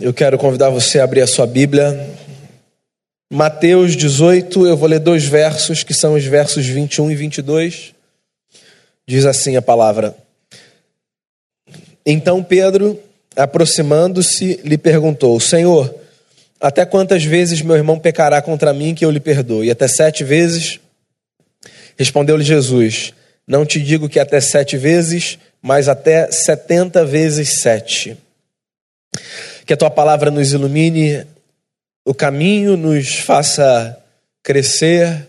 Eu quero convidar você a abrir a sua Bíblia. Mateus 18, eu vou ler dois versos, que são os versos 21 e 22. Diz assim a palavra: Então Pedro, aproximando-se, lhe perguntou: Senhor, até quantas vezes meu irmão pecará contra mim que eu lhe perdoe? Até sete vezes? Respondeu-lhe Jesus: Não te digo que até sete vezes, mas até setenta vezes sete. Que a tua palavra nos ilumine o caminho, nos faça crescer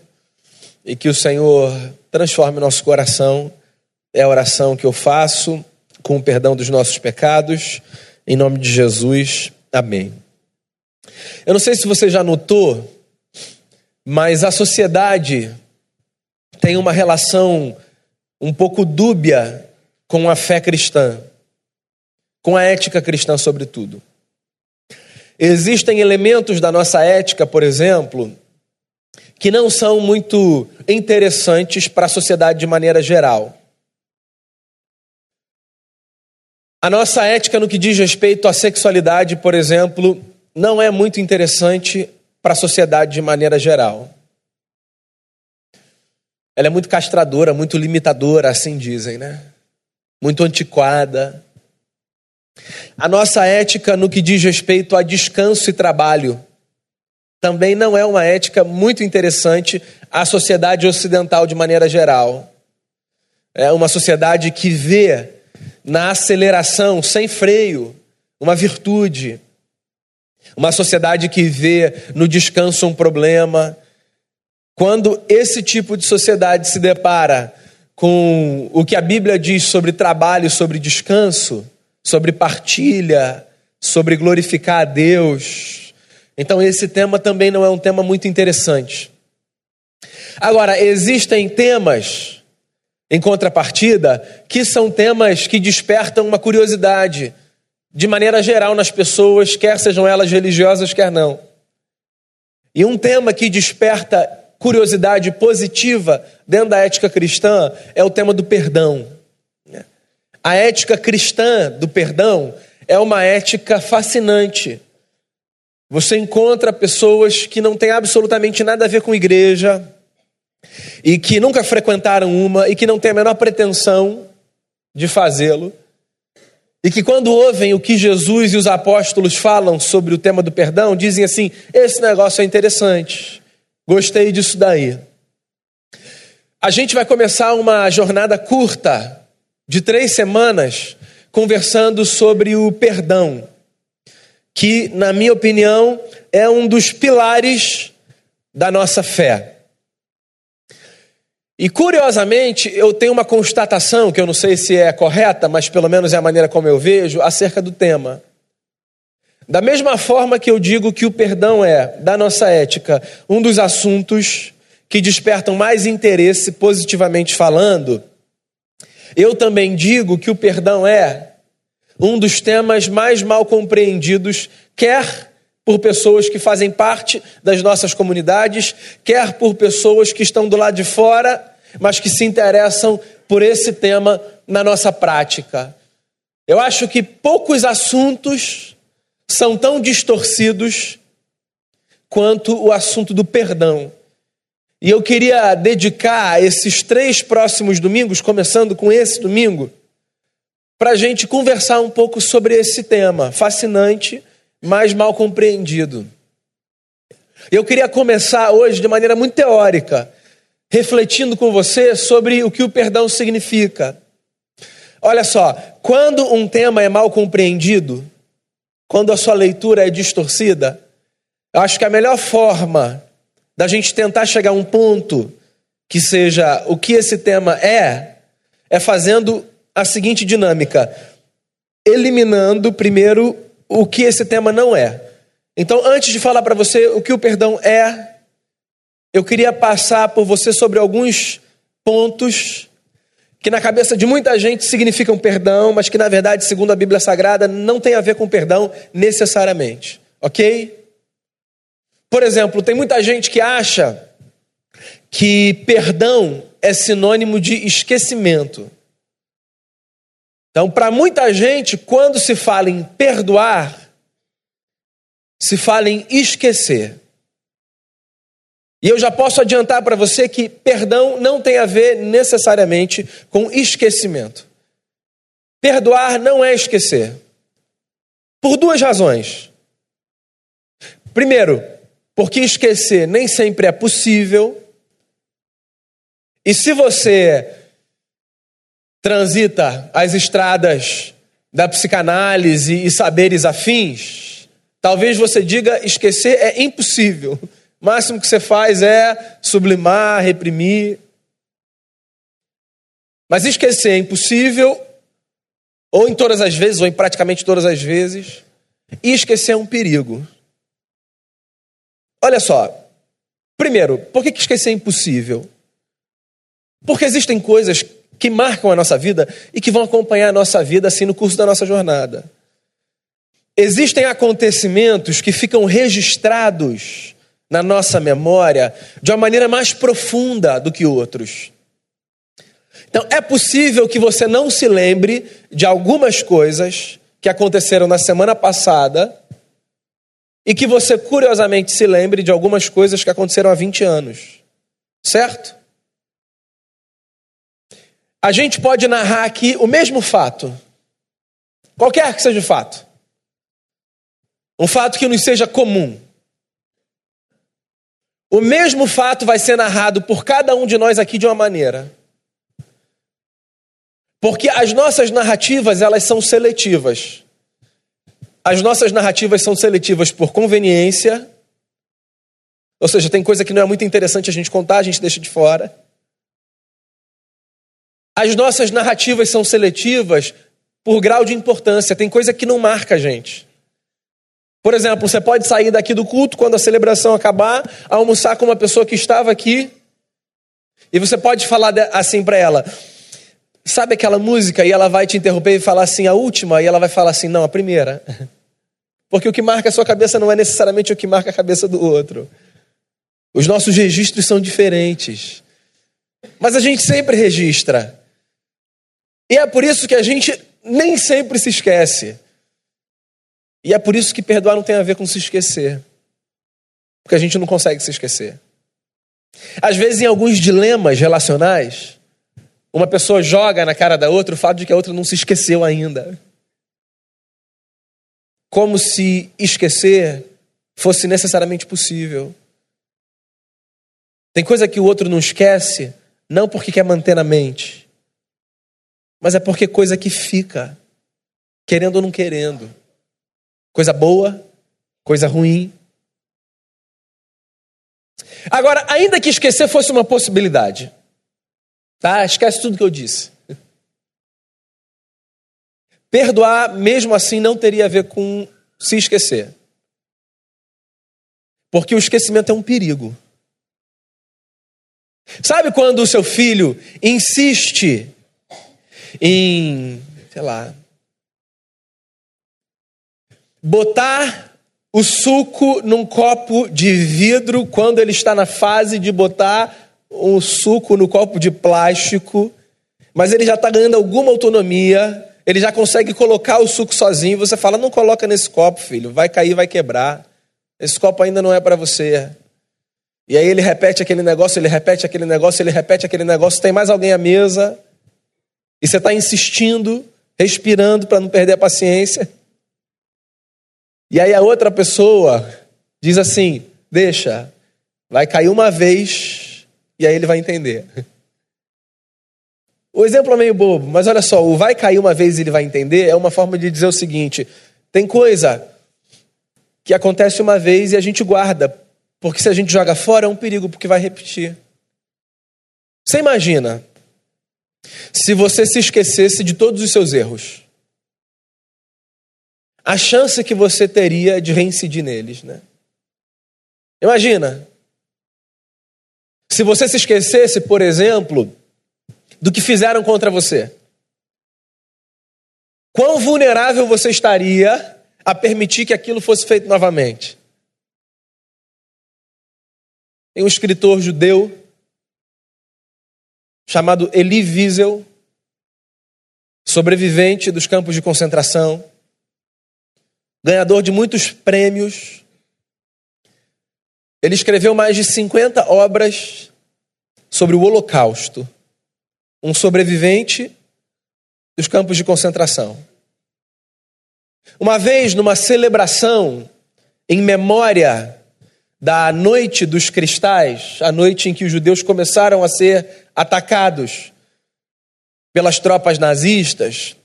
e que o Senhor transforme nosso coração. É a oração que eu faço com o perdão dos nossos pecados. Em nome de Jesus. Amém. Eu não sei se você já notou, mas a sociedade tem uma relação um pouco dúbia com a fé cristã, com a ética cristã, sobretudo. Existem elementos da nossa ética, por exemplo, que não são muito interessantes para a sociedade de maneira geral. A nossa ética no que diz respeito à sexualidade, por exemplo, não é muito interessante para a sociedade de maneira geral. Ela é muito castradora, muito limitadora, assim dizem, né? Muito antiquada. A nossa ética no que diz respeito a descanso e trabalho também não é uma ética muito interessante à sociedade ocidental de maneira geral. É uma sociedade que vê na aceleração sem freio uma virtude. Uma sociedade que vê no descanso um problema. Quando esse tipo de sociedade se depara com o que a Bíblia diz sobre trabalho, sobre descanso, sobre partilha, sobre glorificar a Deus. Então, esse tema também não é um tema muito interessante. Agora, existem temas, em contrapartida, que são temas que despertam uma curiosidade, de maneira geral, nas pessoas, quer sejam elas religiosas, quer não. E um tema que desperta curiosidade positiva dentro da ética cristã é o tema do perdão. A ética cristã do perdão é uma ética fascinante. Você encontra pessoas que não têm absolutamente nada a ver com igreja e que nunca frequentaram uma e que não têm a menor pretensão de fazê-lo. E que, quando ouvem o que Jesus e os apóstolos falam sobre o tema do perdão, dizem assim: esse negócio é interessante, gostei disso daí. A gente vai começar uma jornada curta de três semanas conversando sobre o perdão, que, na minha opinião, é um dos pilares da nossa fé. E curiosamente, eu tenho uma constatação, que eu não sei se é correta, mas pelo menos é a maneira como eu vejo, acerca do tema. Da mesma forma que eu digo que o perdão é, da nossa ética, um dos assuntos que despertam mais interesse, positivamente falando, eu também digo que o perdão é um dos temas mais mal compreendidos, quer por pessoas que fazem parte das nossas comunidades, quer por pessoas que estão do lado de fora, mas que se interessam por esse tema na nossa prática. Eu acho que poucos assuntos são tão distorcidos quanto o assunto do perdão. E eu queria dedicar esses três próximos domingos, começando com esse domingo, para a gente conversar um pouco sobre esse tema fascinante, mas mal compreendido. Eu queria começar hoje de maneira muito teórica, refletindo com você sobre o que o perdão significa. Olha só, quando um tema é mal compreendido, quando a sua leitura é distorcida, eu acho que a melhor forma da gente tentar chegar a um ponto que seja o que esse tema é, é fazendo a seguinte dinâmica: eliminando primeiro o que esse tema não é. Então, antes de falar para você o que o perdão é, eu queria passar por você sobre alguns pontos que na cabeça de muita gente significam perdão, mas que na verdade, segundo a Bíblia Sagrada, não tem a ver com perdão necessariamente. Ok? Por exemplo, tem muita gente que acha que perdão é sinônimo de esquecimento. Então, para muita gente, quando se fala em perdoar, se fala em esquecer. E eu já posso adiantar para você que perdão não tem a ver necessariamente com esquecimento. Perdoar não é esquecer. Por duas razões. Primeiro, porque esquecer nem sempre é possível. E se você transita as estradas da psicanálise e saberes afins, talvez você diga esquecer é impossível. O máximo que você faz é sublimar, reprimir. Mas esquecer é impossível, ou em todas as vezes, ou em praticamente todas as vezes, e esquecer é um perigo. Olha só. Primeiro, por que esquecer é impossível? Porque existem coisas que marcam a nossa vida e que vão acompanhar a nossa vida assim no curso da nossa jornada. Existem acontecimentos que ficam registrados na nossa memória de uma maneira mais profunda do que outros. Então, é possível que você não se lembre de algumas coisas que aconteceram na semana passada e que você curiosamente se lembre de algumas coisas que aconteceram há 20 anos. Certo? A gente pode narrar aqui o mesmo fato, qualquer que seja o fato. Um fato que nos seja comum. O mesmo fato vai ser narrado por cada um de nós aqui de uma maneira. Porque as nossas narrativas, elas são seletivas. As nossas narrativas são seletivas por conveniência, ou seja, tem coisa que não é muito interessante a gente contar, a gente deixa de fora. As nossas narrativas são seletivas por grau de importância, tem coisa que não marca a gente. Por exemplo, você pode sair daqui do culto quando a celebração acabar, almoçar com uma pessoa que estava aqui, e você pode falar assim para ela: Sabe aquela música? E ela vai te interromper e falar assim, a última, e ela vai falar assim: Não, a primeira. Porque o que marca a sua cabeça não é necessariamente o que marca a cabeça do outro. Os nossos registros são diferentes. Mas a gente sempre registra. E é por isso que a gente nem sempre se esquece. E é por isso que perdoar não tem a ver com se esquecer. Porque a gente não consegue se esquecer. Às vezes, em alguns dilemas relacionais, uma pessoa joga na cara da outra o fato de que a outra não se esqueceu ainda como se esquecer fosse necessariamente possível. Tem coisa que o outro não esquece, não porque quer manter na mente, mas é porque coisa que fica, querendo ou não querendo. Coisa boa, coisa ruim. Agora, ainda que esquecer fosse uma possibilidade, tá? Esquece tudo que eu disse. Perdoar, mesmo assim, não teria a ver com se esquecer. Porque o esquecimento é um perigo. Sabe quando o seu filho insiste em, sei lá, botar o suco num copo de vidro quando ele está na fase de botar o suco no copo de plástico, mas ele já está ganhando alguma autonomia ele já consegue colocar o suco sozinho. Você fala: não coloca nesse copo, filho, vai cair, vai quebrar. Esse copo ainda não é para você. E aí ele repete aquele negócio, ele repete aquele negócio, ele repete aquele negócio. Tem mais alguém à mesa e você está insistindo, respirando para não perder a paciência. E aí a outra pessoa diz assim: deixa, vai cair uma vez e aí ele vai entender. O exemplo é meio bobo, mas olha só, o vai cair uma vez e ele vai entender é uma forma de dizer o seguinte: tem coisa que acontece uma vez e a gente guarda, porque se a gente joga fora é um perigo, porque vai repetir. Você imagina se você se esquecesse de todos os seus erros? A chance que você teria de reincidir neles, né? Imagina. Se você se esquecesse, por exemplo, do que fizeram contra você? Quão vulnerável você estaria a permitir que aquilo fosse feito novamente? Tem um escritor judeu chamado Elie Wiesel, sobrevivente dos campos de concentração, ganhador de muitos prêmios Ele escreveu mais de 50 obras sobre o Holocausto, um sobrevivente dos campos de concentração. Uma vez, numa celebração em memória da noite dos cristais, a noite em que os judeus começaram a ser atacados pelas tropas nazistas,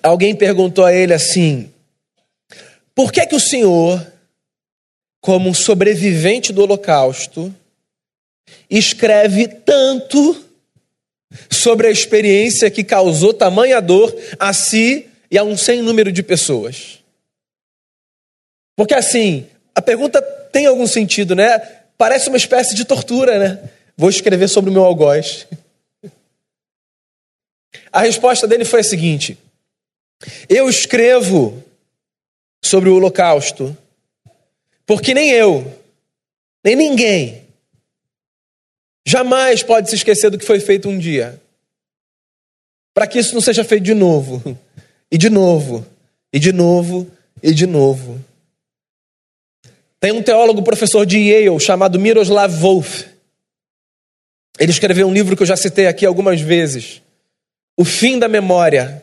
alguém perguntou a ele assim: por que que o Senhor, como um sobrevivente do Holocausto, escreve tanto sobre a experiência que causou tamanha dor a si e a um sem número de pessoas? Porque assim, a pergunta tem algum sentido, né? Parece uma espécie de tortura, né? Vou escrever sobre o meu algoz. A resposta dele foi a seguinte: Eu escrevo sobre o Holocausto porque nem eu, nem ninguém, jamais pode se esquecer do que foi feito um dia. Para que isso não seja feito de novo, e de novo, e de novo, e de novo. Tem um teólogo professor de Yale chamado Miroslav Wolf. Ele escreveu um livro que eu já citei aqui algumas vezes, O Fim da Memória.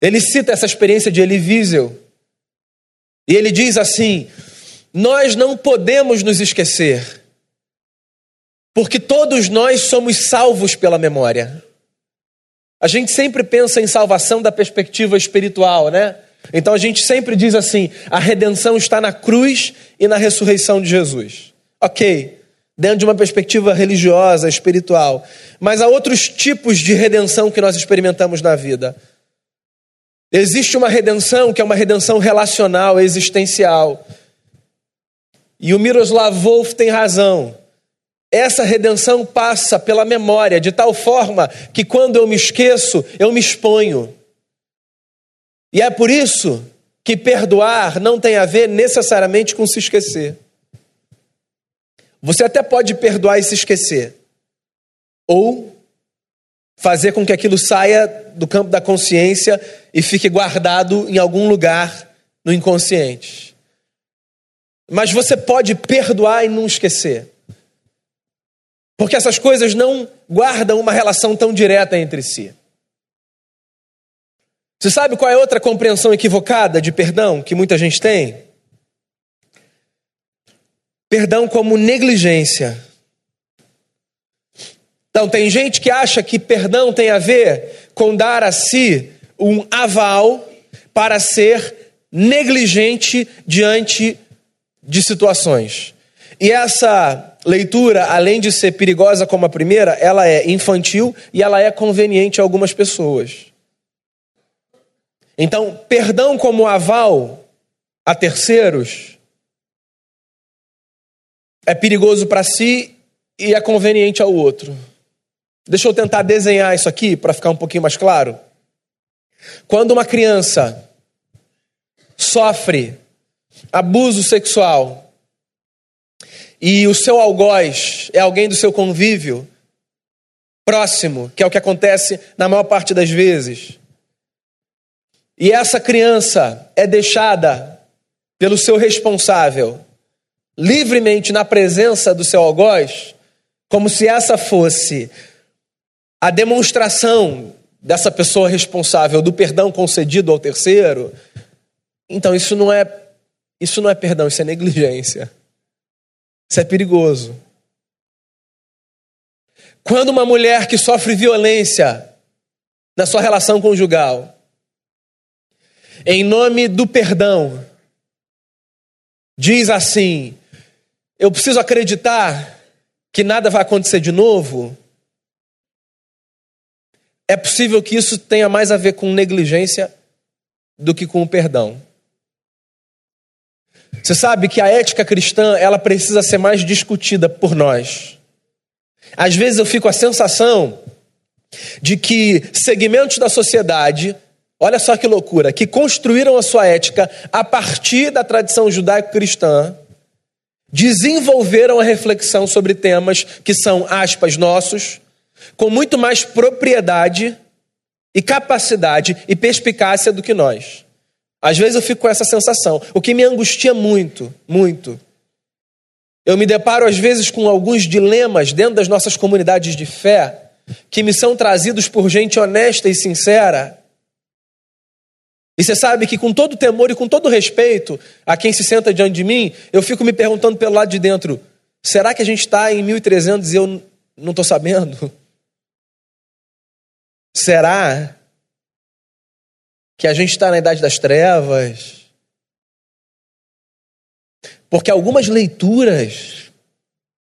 Ele cita essa experiência de Elie Wiesel. E ele diz assim: Nós não podemos nos esquecer, porque todos nós somos salvos pela memória. A gente sempre pensa em salvação da perspectiva espiritual, né? Então a gente sempre diz assim: a redenção está na cruz e na ressurreição de Jesus. Ok, dentro de uma perspectiva religiosa, espiritual. Mas há outros tipos de redenção que nós experimentamos na vida. Existe uma redenção que é uma redenção relacional, existencial. E o Miroslav Wolf tem razão. Essa redenção passa pela memória, de tal forma que quando eu me esqueço, eu me exponho. E é por isso que perdoar não tem a ver necessariamente com se esquecer. Você até pode perdoar e se esquecer, ou fazer com que aquilo saia do campo da consciência e fique guardado em algum lugar no inconsciente. Mas você pode perdoar e não esquecer. Porque essas coisas não guardam uma relação tão direta entre si. Você sabe qual é outra compreensão equivocada de perdão que muita gente tem? Perdão como negligência. Então, tem gente que acha que perdão tem a ver com dar a si um aval para ser negligente diante de situações. E essa leitura, além de ser perigosa como a primeira, ela é infantil e ela é conveniente a algumas pessoas. Então, perdão como aval a terceiros é perigoso para si e é conveniente ao outro. Deixa eu tentar desenhar isso aqui para ficar um pouquinho mais claro. Quando uma criança sofre abuso sexual e o seu algoz é alguém do seu convívio próximo, que é o que acontece na maior parte das vezes, e essa criança é deixada pelo seu responsável livremente na presença do seu algoz, como se essa fosse a demonstração dessa pessoa responsável do perdão concedido ao terceiro, então isso não é isso não é perdão, isso é negligência. Isso é perigoso. Quando uma mulher que sofre violência na sua relação conjugal em nome do perdão, diz assim: eu preciso acreditar que nada vai acontecer de novo. É possível que isso tenha mais a ver com negligência do que com o perdão. Você sabe que a ética cristã, ela precisa ser mais discutida por nós. Às vezes eu fico com a sensação de que segmentos da sociedade Olha só que loucura, que construíram a sua ética a partir da tradição judaico-cristã, desenvolveram a reflexão sobre temas que são, aspas, nossos, com muito mais propriedade e capacidade e perspicácia do que nós. Às vezes eu fico com essa sensação, o que me angustia muito, muito, Eu me deparo às vezes com alguns dilemas dentro das nossas comunidades de fé que me são trazidos por gente honesta e sincera. E você sabe que, com todo temor e com todo respeito a quem se senta diante de mim, eu fico me perguntando pelo lado de dentro: será que a gente está em 1300 e eu não estou sabendo? Será que a gente está na idade das trevas? Porque algumas leituras,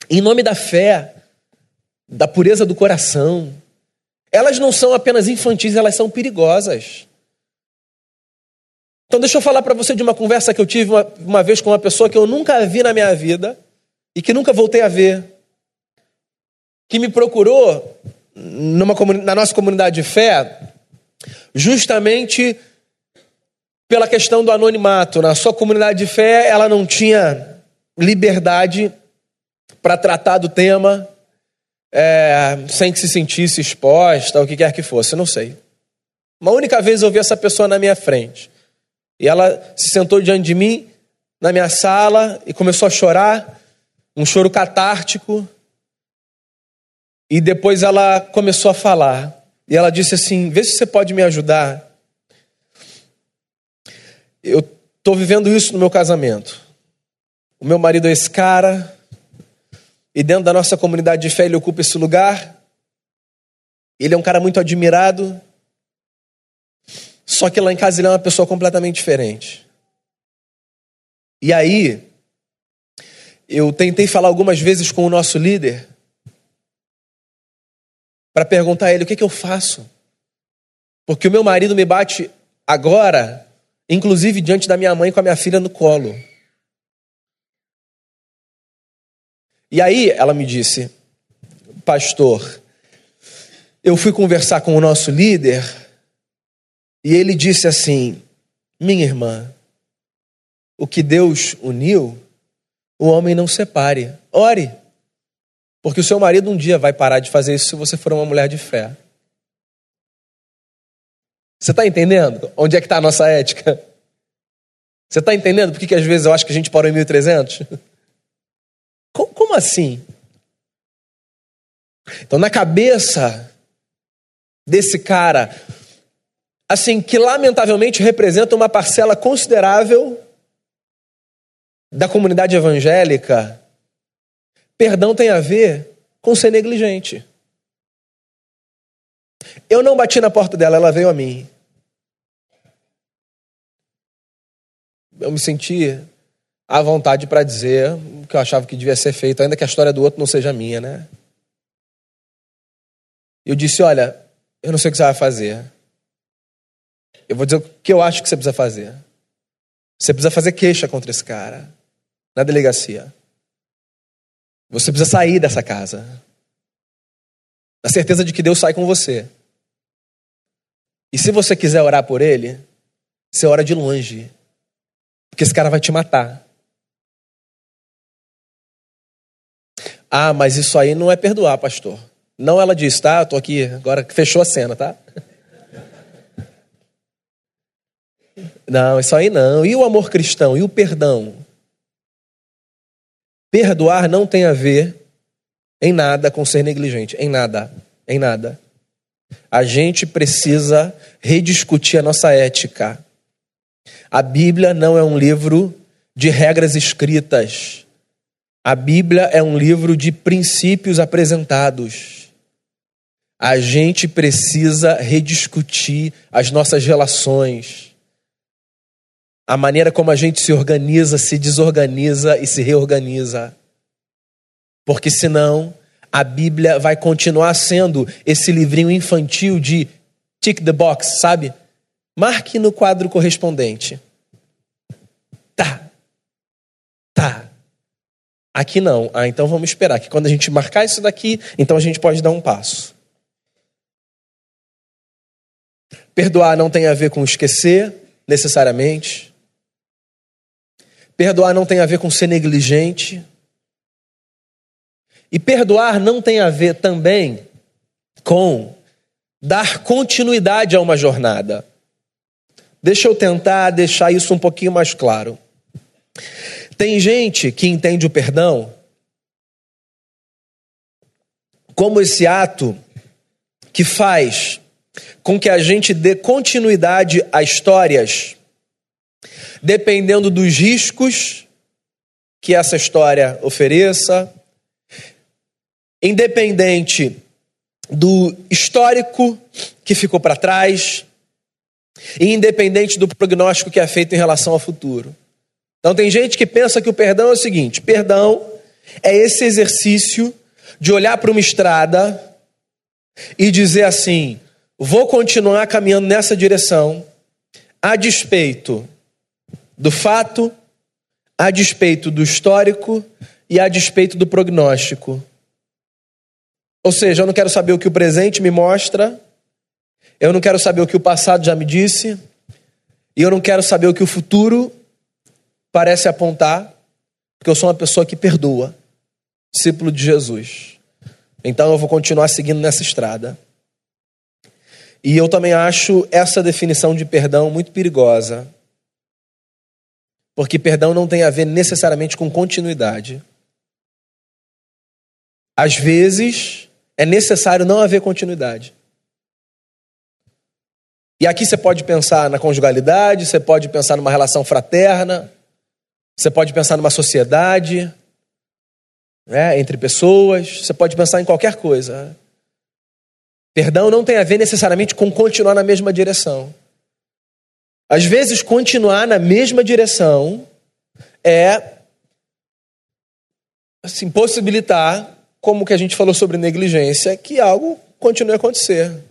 em nome da fé, da pureza do coração, elas não são apenas infantis, elas são perigosas. Então, deixa eu falar para você de uma conversa que eu tive uma, uma, vez com uma pessoa que eu nunca vi na minha vida e que nunca voltei a ver, que me procurou numa, na nossa comunidade de fé, justamente pela questão do anonimato. Na sua comunidade de fé, ela não tinha liberdade para tratar do tema é, sem que se sentisse exposta, o que quer que fosse, não sei. Uma única vez eu vi essa pessoa na minha frente. E ela se sentou diante de mim, na minha sala, e começou a chorar, um choro catártico. E depois ela começou a falar. E ela disse assim: Vê se você pode me ajudar. Eu estou vivendo isso no meu casamento. O meu marido é esse cara, e dentro da nossa comunidade de fé ele ocupa esse lugar. Ele é um cara muito admirado, só que lá em casa ele é uma pessoa completamente diferente. E aí, eu tentei falar algumas vezes com o nosso líder para perguntar a ele o que, que eu faço. Porque o meu marido me bate agora inclusive diante da minha mãe com a minha filha no colo. E aí ela me disse, pastor, eu fui conversar com o nosso líder e ele disse assim: minha irmã, o que Deus uniu, o homem não separe. Ore, porque o seu marido um dia vai parar de fazer isso se você for uma mulher de fé. Você está entendendo onde é que está a nossa ética? Você está entendendo por que, às vezes eu acho que a gente parou em 1300? Como, como assim? Então, na cabeça desse cara, assim, que lamentavelmente representa uma parcela considerável da comunidade evangélica, perdão tem a ver com ser negligente. Eu não bati na porta dela, ela veio a mim. Eu me senti à vontade para dizer o que eu achava que devia ser feito, ainda que a história do outro não seja minha, né? Eu disse: Olha, eu não sei o que você vai fazer. Eu vou dizer o que eu acho que você precisa fazer. Você precisa fazer queixa contra esse cara na delegacia. Você precisa sair dessa casa. Na certeza de que Deus sai com você. E se você quiser orar por ele, você ora de longe. Porque esse cara vai te matar. Ah, mas isso aí não é perdoar, pastor. Não, ela disse, tá? Tô aqui, agora fechou a cena, tá? Não, isso aí não. E o amor cristão? E o perdão? Perdoar não tem a ver em nada com ser negligente. Em nada. Em nada. A gente precisa rediscutir a nossa ética. A Bíblia não é um livro de regras escritas. A Bíblia é um livro de princípios apresentados. A gente precisa rediscutir as nossas relações. A maneira como a gente se organiza, se desorganiza e se reorganiza. Porque senão a Bíblia vai continuar sendo esse livrinho infantil de tick the box, sabe? Marque no quadro correspondente. Tá. Tá. Aqui não. Ah, então vamos esperar que quando a gente marcar isso daqui, então a gente pode dar um passo. Perdoar não tem a ver com esquecer, necessariamente. Perdoar não tem a ver com ser negligente. E perdoar não tem a ver também com dar continuidade a uma jornada. Deixa eu tentar deixar isso um pouquinho mais claro. Tem gente que entende o perdão como esse ato que faz com que a gente dê continuidade a histórias dependendo dos riscos que essa história ofereça, independente do histórico que ficou para trás, e independente do prognóstico que é feito em relação ao futuro. Então, tem gente que pensa que o perdão é o seguinte: perdão é esse exercício de olhar para uma estrada e dizer assim: vou continuar caminhando nessa direção, a despeito do fato, a despeito do histórico e a despeito do prognóstico. Ou seja, eu não quero saber o que o presente me mostra, eu não quero saber o que o passado já me disse, e eu não quero saber o que o futuro parece apontar, porque eu sou uma pessoa que perdoa, discípulo de Jesus. Então eu vou continuar seguindo nessa estrada. E eu também acho essa definição de perdão muito perigosa. Porque perdão não tem a ver necessariamente com continuidade. Às vezes, é necessário não haver continuidade. E aqui você pode pensar na conjugalidade, você pode pensar numa relação fraterna, você pode pensar numa sociedade, né, entre pessoas, você pode pensar em qualquer coisa. Perdão não tem a ver necessariamente com continuar na mesma direção. Às vezes, continuar na mesma direção é assim, possibilitar como que a gente falou sobre negligência, que algo continue a acontecer.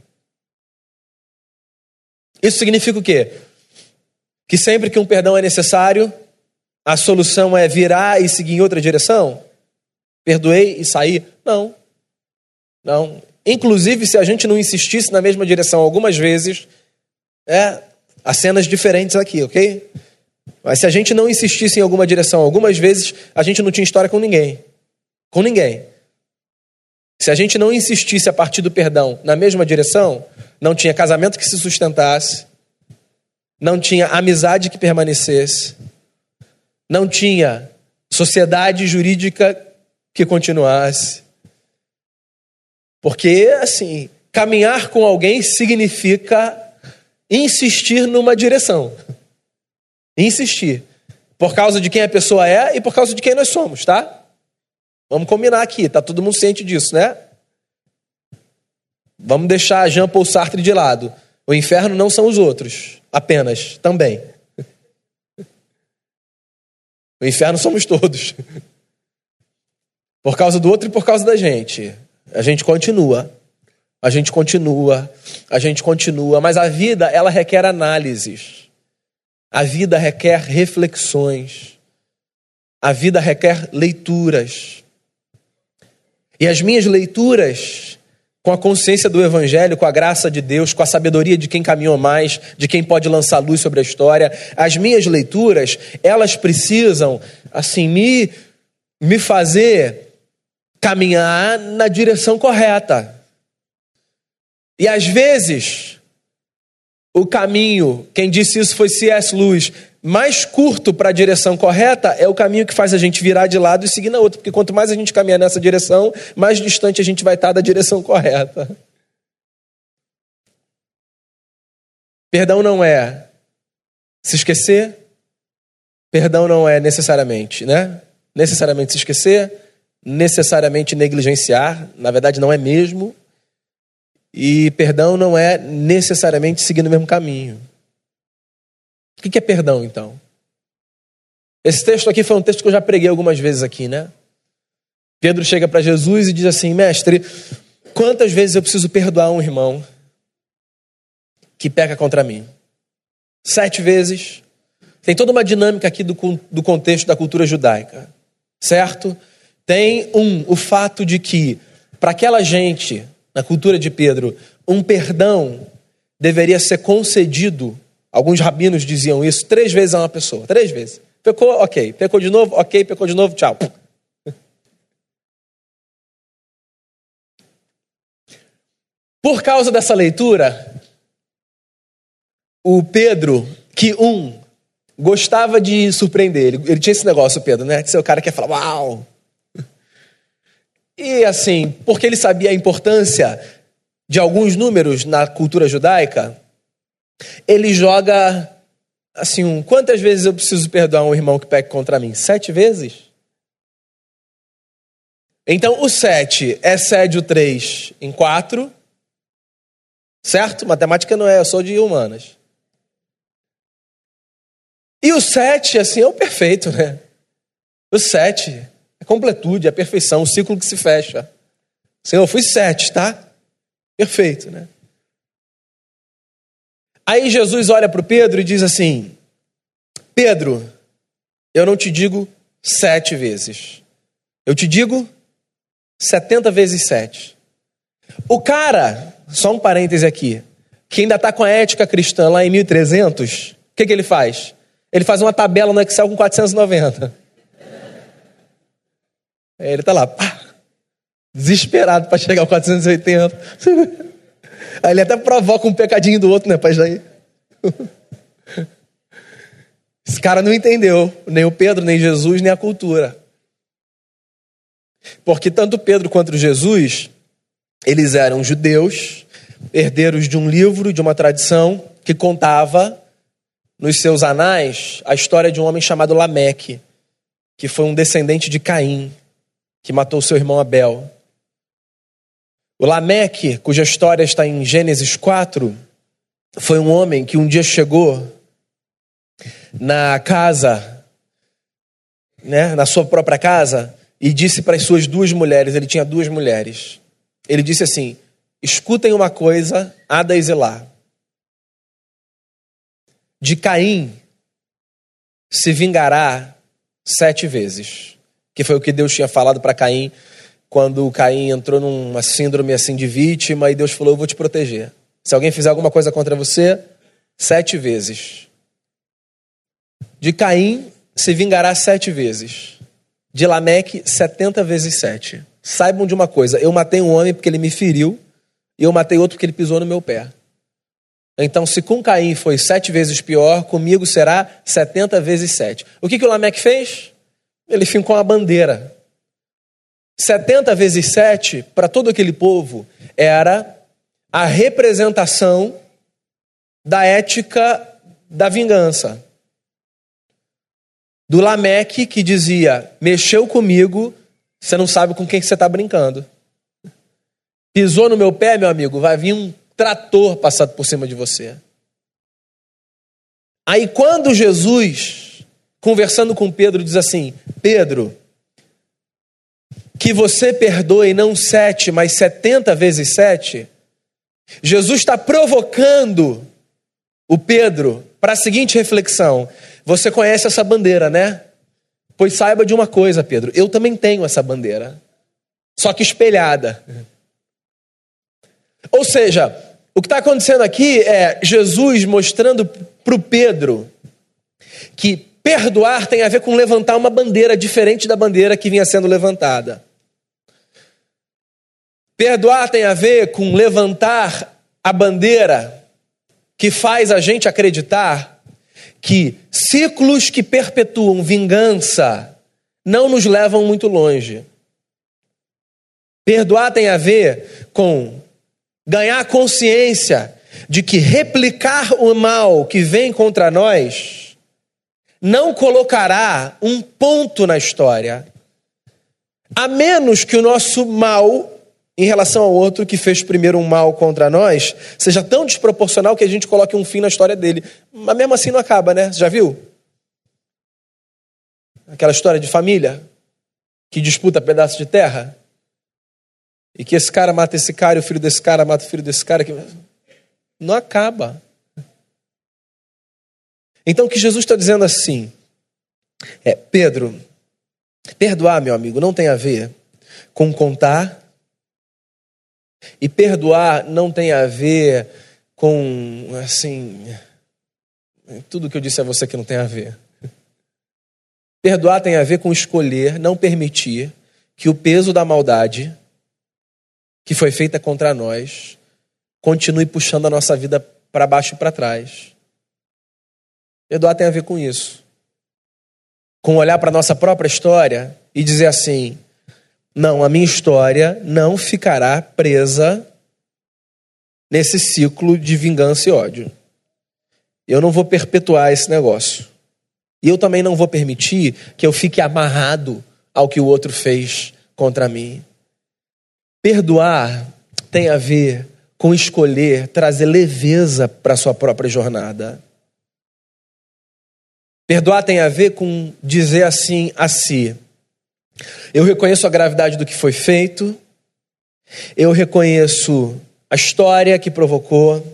Isso significa o quê? Que sempre que um perdão é necessário, a solução é virar e seguir em outra direção? Perdoei e sair? Não. Não. Inclusive, se a gente não insistisse na mesma direção algumas vezes, é, há cenas diferentes aqui, ok? Mas se a gente não insistisse em alguma direção algumas vezes, a gente não tinha história com ninguém. Com ninguém. Se a gente não insistisse a partir do perdão na mesma direção, não tinha casamento que se sustentasse, não tinha amizade que permanecesse, não tinha sociedade jurídica que continuasse. Porque, assim, caminhar com alguém significa insistir numa direção. Insistir. Por causa de quem a pessoa é e por causa de quem nós somos, tá? Vamos combinar aqui, tá todo mundo ciente disso, né? Vamos deixar Jean Paul Sartre de lado. O inferno não são os outros, apenas, também. O inferno somos todos. Por causa do outro e por causa da gente. A gente continua. A gente continua. A gente continua. Mas a vida, ela requer análises. A vida requer reflexões. A vida requer leituras. E as minhas leituras, com a consciência do Evangelho, com a graça de Deus, com a sabedoria de quem caminhou mais, de quem pode lançar luz sobre a história, as minhas leituras, elas precisam, assim, me, me fazer caminhar na direção correta. E às vezes, o caminho, quem disse isso foi C.S. Lewis, mais curto para a direção correta é o caminho que faz a gente virar de lado e seguir na outra, porque quanto mais a gente caminhar nessa direção, mais distante a gente vai estar da direção correta. Perdão não é se esquecer, perdão não é necessariamente, né? Necessariamente se esquecer, necessariamente negligenciar, na verdade não é mesmo. E perdão não é necessariamente seguir no mesmo caminho. O que é perdão, então? Esse texto aqui foi um texto que eu já preguei algumas vezes aqui, né? Pedro chega para Jesus e diz assim: Mestre, quantas vezes eu preciso perdoar um irmão que peca contra mim? Sete vezes. Tem toda uma dinâmica aqui do, do contexto da cultura judaica, certo? Tem um, o fato de que, para aquela gente, na cultura de Pedro, um perdão deveria ser concedido Alguns rabinos diziam isso três vezes a uma pessoa. Três vezes. Pecou, ok. Pecou de novo, ok. Pecou de novo, tchau. Por causa dessa leitura, o Pedro, que um, gostava de surpreender. Ele, ele tinha esse negócio, Pedro, né? De ser o cara que ia falar, uau! E assim, porque ele sabia a importância de alguns números na cultura judaica, ele joga assim, um, quantas vezes eu preciso perdoar um irmão que peca contra mim? Sete vezes? Então o sete excede o três em quatro, certo? Matemática não é, eu sou de humanas. E o sete, assim, é o perfeito, né? O sete é completude, a perfeição, o ciclo que se fecha. Senhor, fui sete, tá? Perfeito, né? Aí Jesus olha para Pedro e diz assim: Pedro, eu não te digo sete vezes, eu te digo setenta vezes sete. O cara, só um parêntese aqui, que ainda está com a ética cristã lá em 1300, o que, que ele faz? Ele faz uma tabela no Excel com 490. Aí ele está lá, pá, desesperado para chegar ao 480. Aí ele até provoca um pecadinho do outro, né, para já ir. Esse cara não entendeu, nem o Pedro, nem Jesus, nem a cultura. Porque tanto Pedro quanto Jesus, eles eram judeus, herdeiros de um livro, de uma tradição que contava nos seus anais a história de um homem chamado Lameque, que foi um descendente de Caim, que matou seu irmão Abel. O Lameque, cuja história está em Gênesis 4, foi um homem que um dia chegou na casa, né, na sua própria casa, e disse para as suas duas mulheres, ele tinha duas mulheres. Ele disse assim: escutem uma coisa, Ada e Zilá. De Caim se vingará sete vezes. Que foi o que Deus tinha falado para Caim quando Caim entrou numa síndrome assim de vítima e Deus falou: Eu vou te proteger. Se alguém fizer alguma coisa contra você, sete vezes. De Caim se vingará sete vezes. De Lameque, setenta vezes sete. Saibam de uma coisa: eu matei um homem porque ele me feriu, e eu matei outro porque ele pisou no meu pé. Então, se com Caim foi sete vezes pior, comigo será setenta vezes sete. O que, que o Lameque fez? Ele fincou uma bandeira. Setenta vezes sete, para todo aquele povo, era a representação da ética da vingança do Lameque que dizia: mexeu comigo, você não sabe com quem você está brincando. Pisou no meu pé, meu amigo, vai vir um trator passado por cima de você. Aí quando Jesus, conversando com Pedro, diz assim: Pedro, que você perdoe não sete, mas setenta vezes sete, Jesus está provocando o Pedro para a seguinte reflexão: você conhece essa bandeira, né? Pois saiba de uma coisa, Pedro, eu também tenho essa bandeira, só que espelhada. Ou seja, o que está acontecendo aqui é Jesus mostrando para o Pedro que perdoar tem a ver com levantar uma bandeira diferente da bandeira que vinha sendo levantada. Perdoar tem a ver com levantar a bandeira que faz a gente acreditar que ciclos que perpetuam vingança não nos levam muito longe. Perdoar tem a ver com ganhar consciência de que replicar o mal que vem contra nós não colocará um ponto na história, a menos que o nosso mal em relação ao outro que fez primeiro um mal contra nós, seja tão desproporcional que a gente coloque um fim na história dele. Mas mesmo assim não acaba, né? Você já viu? Aquela história de família que disputa pedaços de terra. E que esse cara mata esse cara, e o filho desse cara mata o filho desse cara. Que... Não acaba. Então o que Jesus está dizendo assim é: Pedro, perdoar, meu amigo, não tem a ver com contar e perdoar não tem a ver com, assim, tudo que eu disse a você que não tem a ver. Perdoar tem a ver com escolher, não permitir que o peso da maldade que foi feita contra nós continue puxando a nossa vida para baixo e para trás. Perdoar tem a ver com isso. Com olhar para a nossa própria história e dizer assim: Não, a minha história não ficará presa nesse ciclo de vingança e ódio. Eu não vou perpetuar esse negócio. E eu também não vou permitir que eu fique amarrado ao que o outro fez contra mim. Perdoar tem a ver com escolher trazer leveza para a sua própria jornada. Perdoar tem a ver com dizer assim a si: eu reconheço a gravidade do que foi feito, eu reconheço a história que provocou.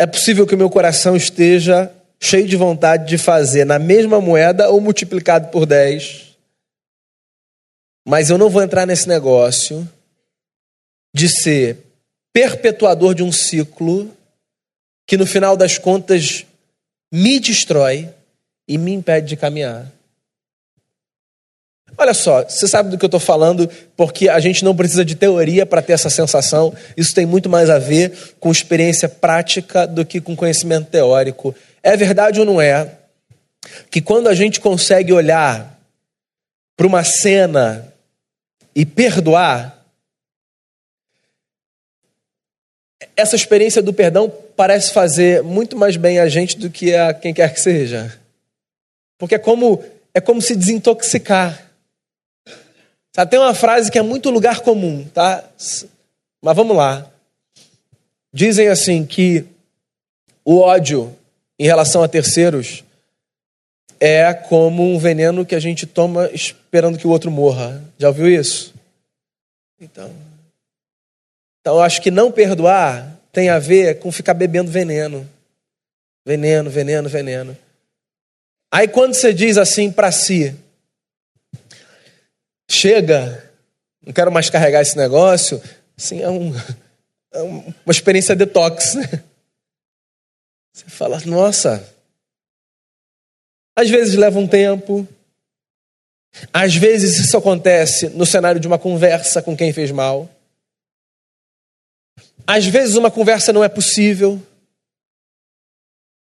É possível que o meu coração esteja cheio de vontade de fazer na mesma moeda ou multiplicado por 10. Mas eu não vou entrar nesse negócio de ser perpetuador de um ciclo que no final das contas me destrói e me impede de caminhar. Olha só, você sabe do que eu estou falando, porque a gente não precisa de teoria para ter essa sensação. Isso tem muito mais a ver com experiência prática do que com conhecimento teórico. É verdade ou não é que quando a gente consegue olhar para uma cena e perdoar, essa experiência do perdão parece fazer muito mais bem a gente do que a quem quer que seja. Porque é como, é como se desintoxicar. Sabe, tem uma frase que é muito lugar comum, tá? Mas vamos lá. Dizem assim que o ódio em relação a terceiros é como um veneno que a gente toma esperando que o outro morra. Já ouviu isso? Então, então eu acho que não perdoar tem a ver com ficar bebendo veneno. Veneno, veneno, veneno. Aí quando você diz assim para si, chega, não quero mais carregar esse negócio, assim, é, um, é uma experiência detox? Você fala, nossa, às vezes leva um tempo, às vezes isso acontece no cenário de uma conversa com quem fez mal, às vezes uma conversa não é possível,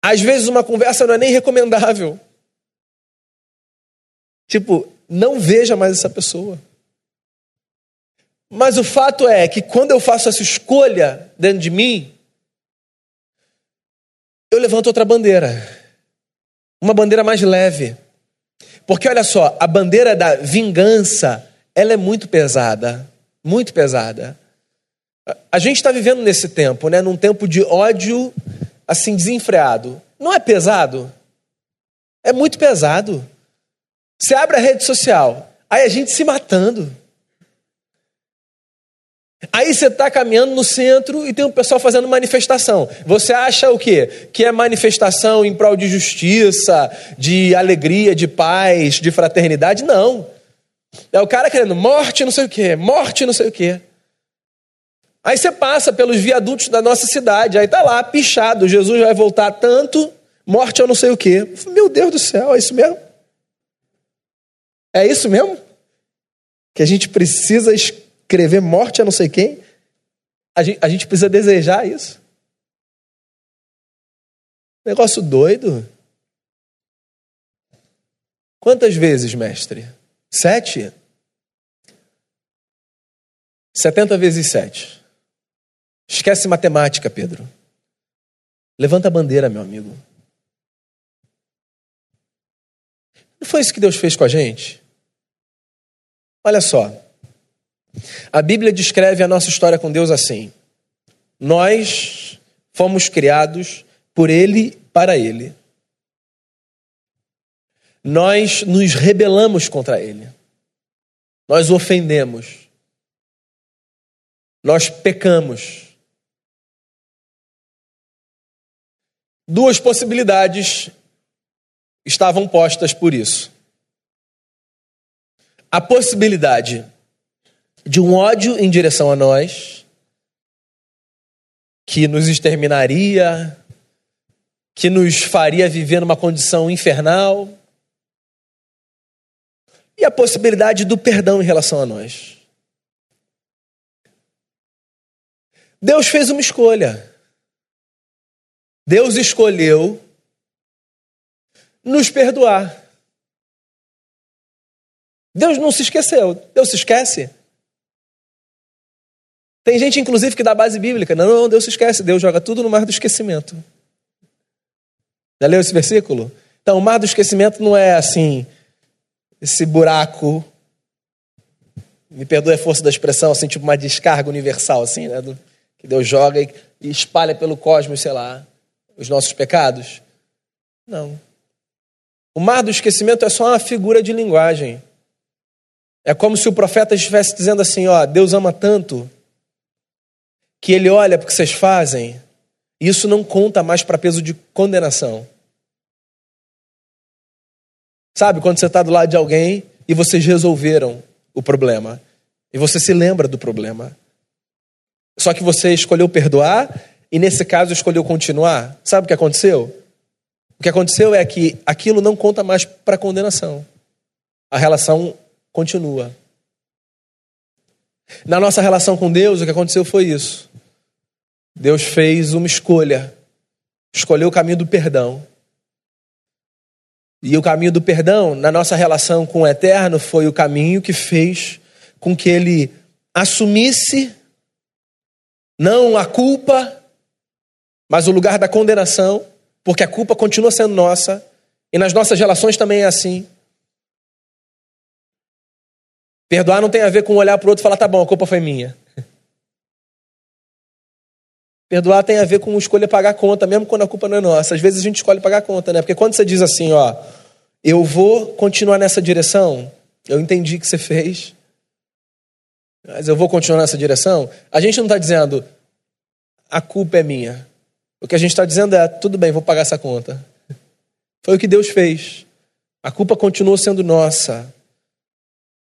às vezes uma conversa não é nem recomendável. Tipo, não veja mais essa pessoa. Mas o fato é que quando eu faço essa escolha dentro de mim, eu levanto outra bandeira. Uma bandeira mais leve. Porque olha só, a bandeira da vingança, ela é muito pesada. Muito pesada. A gente está vivendo nesse tempo, né? Num tempo de ódio assim desenfreado. Não é pesado? É muito pesado. Você abre a rede social, aí a gente se matando. Aí você está caminhando no centro e tem um pessoal fazendo manifestação. Você acha o quê? Que é manifestação em prol de justiça, de alegria, de paz, de fraternidade? Não. É o cara querendo morte, não sei o quê, morte, não sei o quê. Aí você passa pelos viadutos da nossa cidade, aí tá lá, pichado, Jesus vai voltar tanto, morte eu não sei o quê. Meu Deus do céu, é isso mesmo? É isso mesmo? Que a gente precisa escrever morte a não sei quem? A gente, a gente precisa desejar isso? Negócio doido. Quantas vezes, mestre? Sete? Setenta vezes sete. Esquece matemática, Pedro. Levanta a bandeira, meu amigo. Não foi isso que Deus fez com a gente? Olha só. A Bíblia descreve a nossa história com Deus assim: Nós fomos criados por Ele para Ele. Nós nos rebelamos contra Ele. Nós ofendemos. Nós pecamos. Duas possibilidades estavam postas por isso a possibilidade de um ódio em direção a nós, que nos exterminaria, que nos faria viver numa condição infernal, e a possibilidade do perdão em relação a nós. Deus fez uma escolha. Deus escolheu nos perdoar. Deus não se esqueceu. Deus se esquece? Tem gente, inclusive, que dá base bíblica. Não, não, Deus se esquece. Deus joga tudo no mar do esquecimento. Já leu esse versículo? Então, o mar do esquecimento não é assim, esse buraco, me perdoe a força da expressão, assim, tipo uma descarga universal, assim, né? Que Deus joga e espalha pelo cosmos, sei lá, os nossos pecados. Não. O mar do esquecimento é só uma figura de linguagem. É como se o profeta estivesse dizendo assim: ó, Deus ama tanto que ele olha para o que vocês fazem e isso não conta mais para peso de condenação. Sabe, quando você está do lado de alguém e vocês resolveram o problema e você se lembra do problema. Só que você escolheu perdoar e, nesse caso, escolheu continuar. Sabe o que aconteceu? O que aconteceu é que aquilo não conta mais para condenação. A relação continua. Na nossa relação com Deus, o que aconteceu foi isso. Deus fez uma escolha. Escolheu o caminho do perdão. E o caminho do perdão, na nossa relação com o eterno, foi o caminho que fez com que ele assumisse não a culpa, mas o lugar da condenação porque a culpa continua sendo nossa e nas nossas relações também é assim. Perdoar não tem a ver com olhar para o outro e falar, tá bom, a culpa foi minha. Perdoar tem a ver com escolher pagar conta, mesmo quando a culpa não é nossa. Às vezes a gente escolhe pagar conta, né? Porque quando você diz assim, ó, eu vou continuar nessa direção, eu entendi que você fez, mas eu vou continuar nessa direção, a gente não está dizendo, a culpa é minha. O que a gente está dizendo é: tudo bem, vou pagar essa conta. Foi o que Deus fez. A culpa continuou sendo nossa.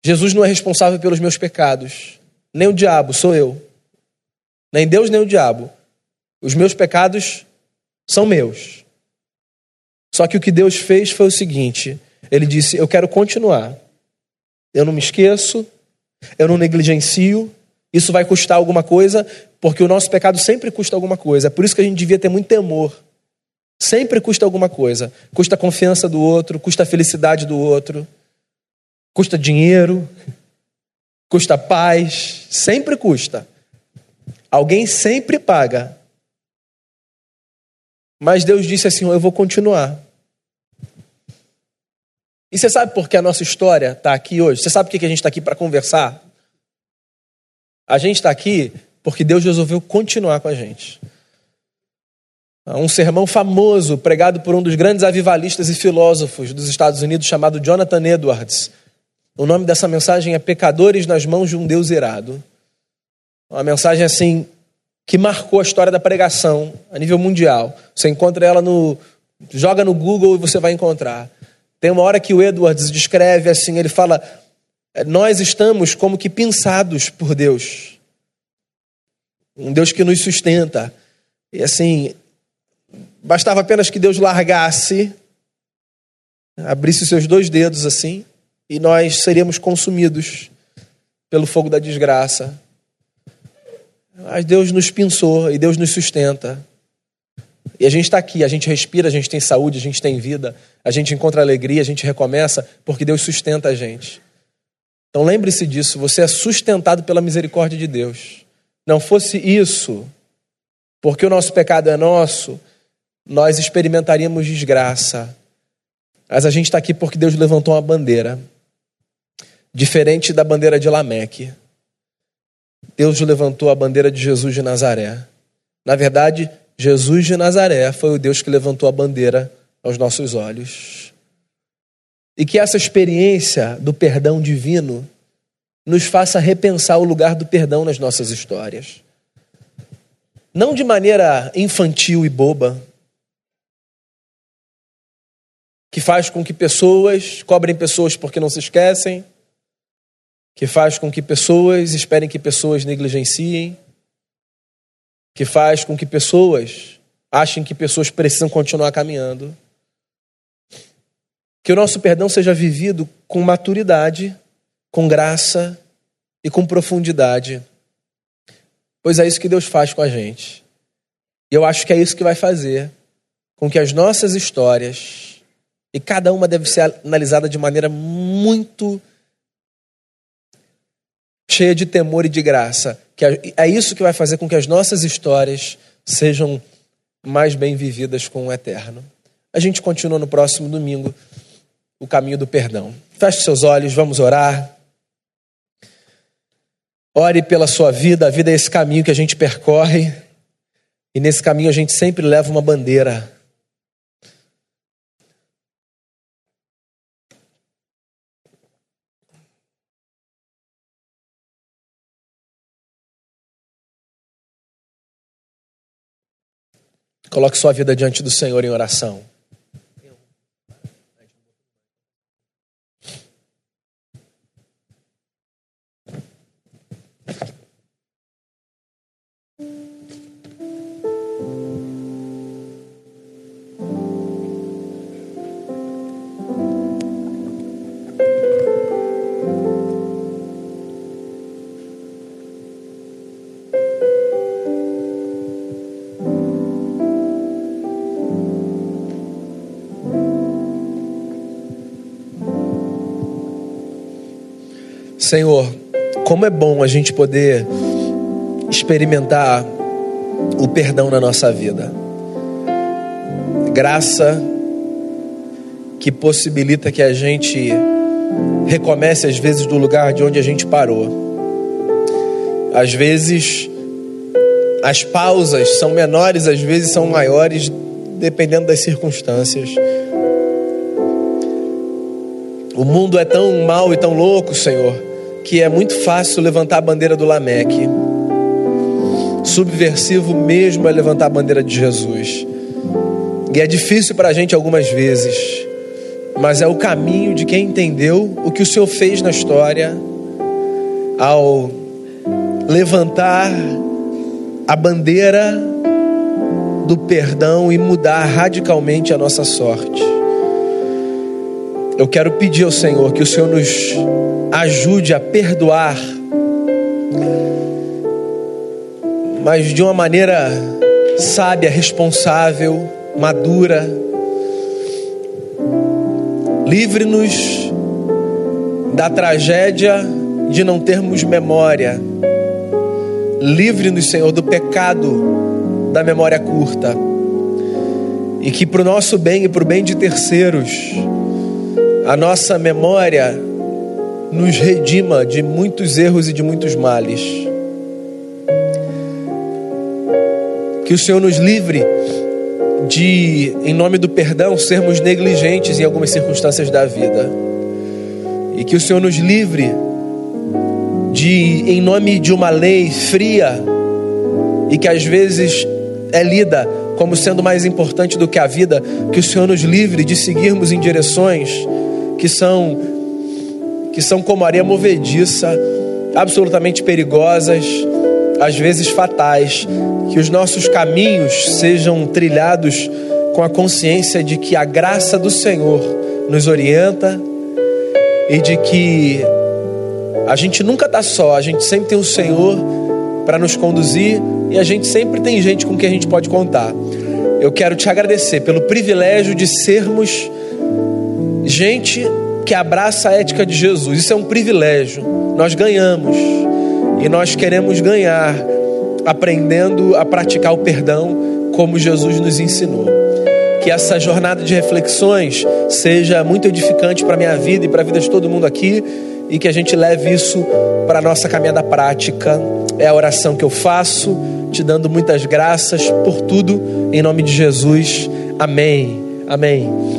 Jesus não é responsável pelos meus pecados. Nem o diabo, sou eu. Nem Deus, nem o diabo. Os meus pecados são meus. Só que o que Deus fez foi o seguinte: Ele disse, Eu quero continuar. Eu não me esqueço, eu não negligencio, isso vai custar alguma coisa, porque o nosso pecado sempre custa alguma coisa. É por isso que a gente devia ter muito temor. Sempre custa alguma coisa. Custa a confiança do outro, custa a felicidade do outro, custa dinheiro, custa paz. Sempre custa. Alguém sempre paga. Mas Deus disse assim: Eu vou continuar. E você sabe por que a nossa história está aqui hoje? Você sabe por que a gente está aqui para conversar? A gente está aqui porque Deus resolveu continuar com a gente. Um sermão famoso, pregado por um dos grandes avivalistas e filósofos dos Estados Unidos, chamado Jonathan Edwards. O nome dessa mensagem é Pecadores nas mãos de um Deus irado. Uma mensagem assim que marcou a história da pregação a nível mundial. Você encontra ela no. Joga no Google e você vai encontrar. Tem uma hora que o Edwards descreve assim: ele fala, nós estamos como que pinçados por Deus um Deus que nos sustenta. E assim, bastava apenas que Deus largasse, abrisse seus dois dedos assim, e nós seríamos consumidos pelo fogo da desgraça. Mas Deus nos pinçou e Deus nos sustenta. E a gente está aqui, a gente respira, a gente tem saúde, a gente tem vida, a gente encontra alegria, a gente recomeça, porque Deus sustenta a gente. Então lembre-se disso, você é sustentado pela misericórdia de Deus não fosse isso, porque o nosso pecado é nosso, nós experimentaríamos desgraça. Mas a gente está aqui porque Deus levantou uma bandeira, diferente da bandeira de Lameque. Deus levantou a bandeira de Jesus de Nazaré. Na verdade, Jesus de Nazaré foi o Deus que levantou a bandeira aos nossos olhos. E que essa experiência do perdão divino nos faça repensar o lugar do perdão nas nossas histórias. Não de maneira infantil e boba, que faz com que pessoas cobrem pessoas porque não se esquecem, que faz com que pessoas esperem que pessoas negligenciem, que faz com que pessoas achem que pessoas precisam continuar caminhando. Que o nosso perdão seja vivido com maturidade com graça e com profundidade. Pois é isso que Deus faz com a gente. E eu acho que é isso que vai fazer com que as nossas histórias, e cada uma deve ser analisada de maneira muito cheia de temor e de graça. Que é isso que vai fazer com que as nossas histórias sejam mais bem vividas com o eterno. A gente continua no próximo domingo o caminho do perdão. Feche seus olhos, vamos orar. Ore pela sua vida, a vida é esse caminho que a gente percorre, e nesse caminho a gente sempre leva uma bandeira. Coloque sua vida diante do Senhor em oração. Senhor, como é bom a gente poder experimentar o perdão na nossa vida. Graça que possibilita que a gente recomece às vezes do lugar de onde a gente parou. Às vezes as pausas são menores, às vezes são maiores, dependendo das circunstâncias. O mundo é tão mal e tão louco, Senhor, que é muito fácil levantar a bandeira do Lameque. Subversivo mesmo é levantar a bandeira de Jesus. E é difícil para a gente algumas vezes, mas é o caminho de quem entendeu o que o Senhor fez na história ao levantar a bandeira do perdão e mudar radicalmente a nossa sorte. Eu quero pedir ao Senhor que o Senhor nos ajude a perdoar, mas de uma maneira sábia, responsável, madura. Livre-nos da tragédia de não termos memória. Livre-nos, Senhor, do pecado da memória curta. E que para o nosso bem e para o bem de terceiros, a nossa memória nos redima de muitos erros e de muitos males. Que o Senhor nos livre de, em nome do perdão, sermos negligentes em algumas circunstâncias da vida. E que o Senhor nos livre de, em nome de uma lei fria e que às vezes é lida como sendo mais importante do que a vida, que o Senhor nos livre de seguirmos em direções que são que são como areia movediça, absolutamente perigosas, às vezes fatais. Que os nossos caminhos sejam trilhados com a consciência de que a graça do Senhor nos orienta e de que a gente nunca está só, a gente sempre tem o Senhor para nos conduzir e a gente sempre tem gente com quem a gente pode contar. Eu quero te agradecer pelo privilégio de sermos gente que abraça a ética de Jesus. Isso é um privilégio. Nós ganhamos e nós queremos ganhar aprendendo a praticar o perdão como Jesus nos ensinou. Que essa jornada de reflexões seja muito edificante para a minha vida e para a vida de todo mundo aqui e que a gente leve isso para a nossa caminhada prática. É a oração que eu faço, te dando muitas graças por tudo, em nome de Jesus. Amém. Amém.